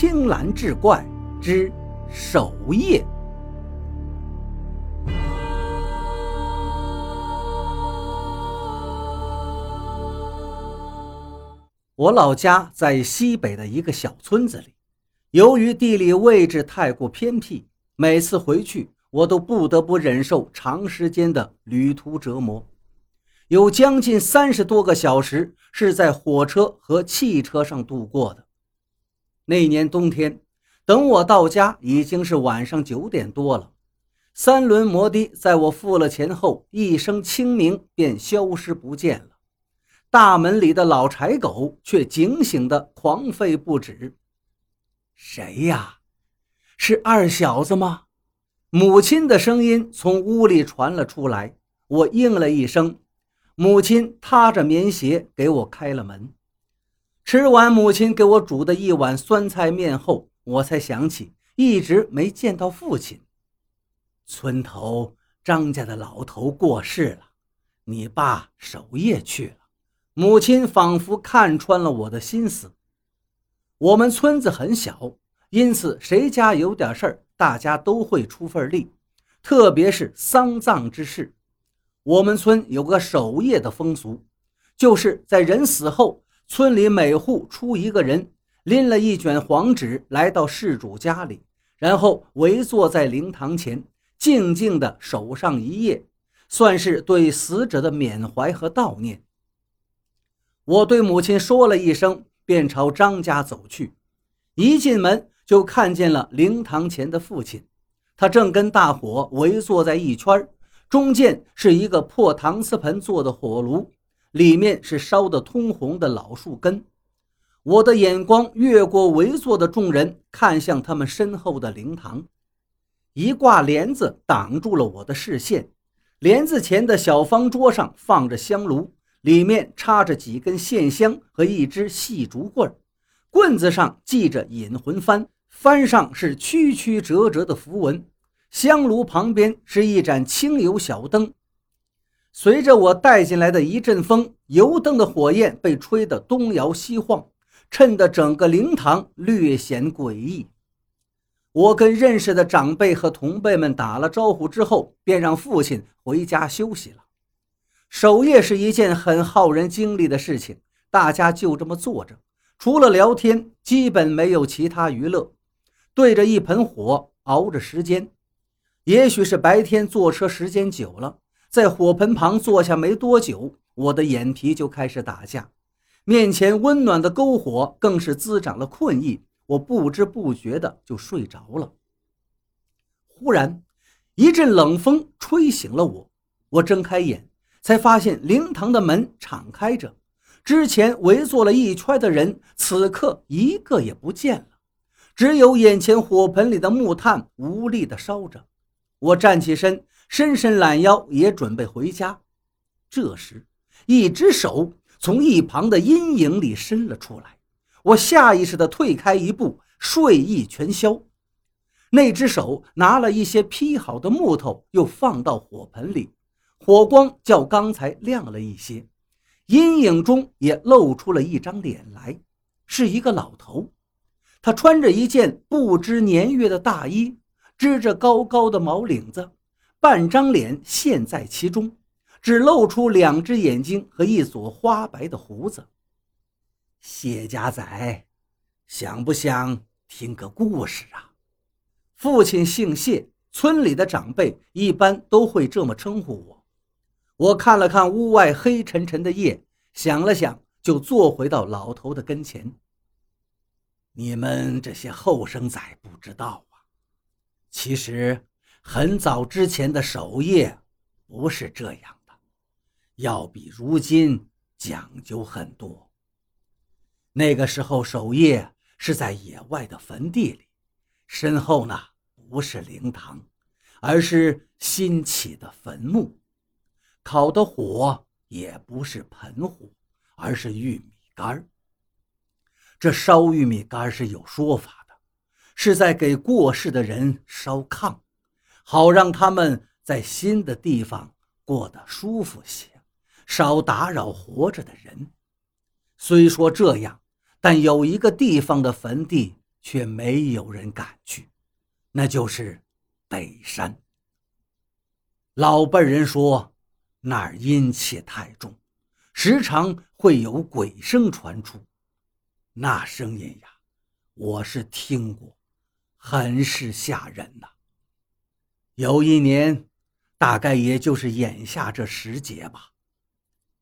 青蓝志怪之守夜。我老家在西北的一个小村子里，由于地理位置太过偏僻，每次回去我都不得不忍受长时间的旅途折磨，有将近三十多个小时是在火车和汽车上度过的。那年冬天，等我到家已经是晚上九点多了，三轮摩的在我付了钱后一声清鸣便消失不见了。大门里的老柴狗却警醒的狂吠不止。谁呀？是二小子吗？母亲的声音从屋里传了出来。我应了一声，母亲踏着棉鞋给我开了门。吃完母亲给我煮的一碗酸菜面后，我才想起一直没见到父亲。村头张家的老头过世了，你爸守夜去了。母亲仿佛看穿了我的心思。我们村子很小，因此谁家有点事儿，大家都会出份力。特别是丧葬之事，我们村有个守夜的风俗，就是在人死后，村里每户出一个人，拎了一卷黄纸来到事主家里，然后围坐在灵堂前，静静地守上一夜，算是对死者的缅怀和悼念。我对母亲说了一声，便朝张家走去。一进门就看见了灵堂前的父亲，他正跟大伙围坐在一圈中间是一个破搪瓷盆做的火炉，里面是烧得通红的老树根。我的眼光越过围坐的众人，看向他们身后的灵堂，一挂帘子挡住了我的视线。帘子前的小方桌上放着香炉。里面插着几根线香和一支细竹棍棍子上系着引魂幡，幡上是曲曲折折的符文。香炉旁边是一盏清油小灯，随着我带进来的一阵风，油灯的火焰被吹得东摇西晃，衬得整个灵堂略显诡异。我跟认识的长辈和同辈们打了招呼之后，便让父亲回家休息了。守夜是一件很耗人精力的事情，大家就这么坐着，除了聊天，基本没有其他娱乐，对着一盆火熬着时间。也许是白天坐车时间久了，在火盆旁坐下没多久，我的眼皮就开始打架，面前温暖的篝火更是滋长了困意，我不知不觉的就睡着了。忽然，一阵冷风吹醒了我，我睁开眼。才发现灵堂的门敞开着，之前围坐了一圈的人，此刻一个也不见了，只有眼前火盆里的木炭无力的烧着。我站起身，伸伸懒腰，也准备回家。这时，一只手从一旁的阴影里伸了出来，我下意识地退开一步，睡意全消。那只手拿了一些劈好的木头，又放到火盆里。火光较刚才亮了一些，阴影中也露出了一张脸来，是一个老头。他穿着一件不知年月的大衣，支着高高的毛领子，半张脸陷在其中，只露出两只眼睛和一撮花白的胡子。谢家仔，想不想听个故事啊？父亲姓谢，村里的长辈一般都会这么称呼我。我看了看屋外黑沉沉的夜，想了想，就坐回到老头的跟前。你们这些后生仔不知道啊，其实很早之前的守夜不是这样的，要比如今讲究很多。那个时候守夜是在野外的坟地里，身后呢不是灵堂，而是新起的坟墓。烤的火也不是盆火，而是玉米杆这烧玉米杆是有说法的，是在给过世的人烧炕，好让他们在新的地方过得舒服些，少打扰活着的人。虽说这样，但有一个地方的坟地却没有人敢去，那就是北山。老辈人说，那儿阴气太重，时常会有鬼声传出。那声音呀，我是听过，很是吓人呐。有一年，大概也就是眼下这时节吧，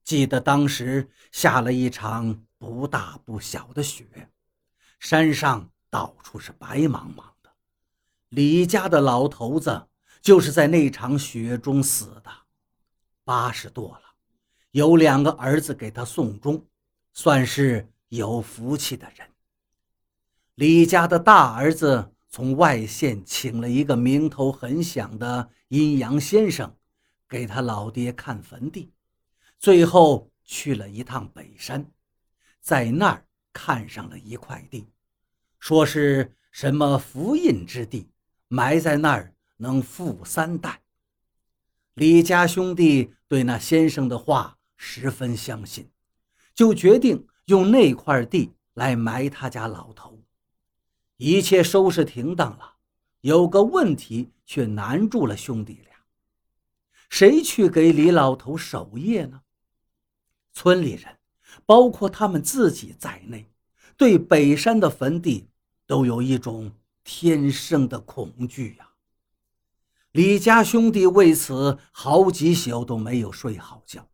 记得当时下了一场不大不小的雪，山上到处是白茫茫的。李家的老头子就是在那场雪中死的，八十多了，有两个儿子给他送终，算是。有福气的人，李家的大儿子从外县请了一个名头很响的阴阳先生，给他老爹看坟地，最后去了一趟北山，在那儿看上了一块地，说是什么福印之地，埋在那儿能富三代。李家兄弟对那先生的话十分相信，就决定。用那块地来埋他家老头，一切收拾停当了，有个问题却难住了兄弟俩：谁去给李老头守夜呢？村里人，包括他们自己在内，对北山的坟地都有一种天生的恐惧呀。李家兄弟为此好几宿都没有睡好觉，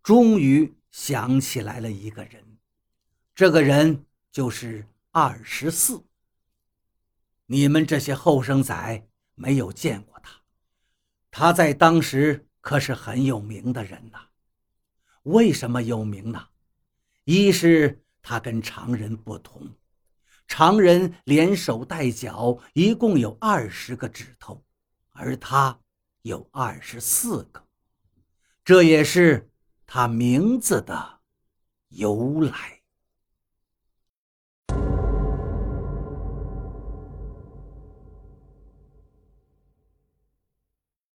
终于想起来了一个人。这个人就是二十四。你们这些后生仔没有见过他，他在当时可是很有名的人呐。为什么有名呢？一是他跟常人不同，常人连手带脚一共有二十个指头，而他有二十四个，这也是他名字的由来。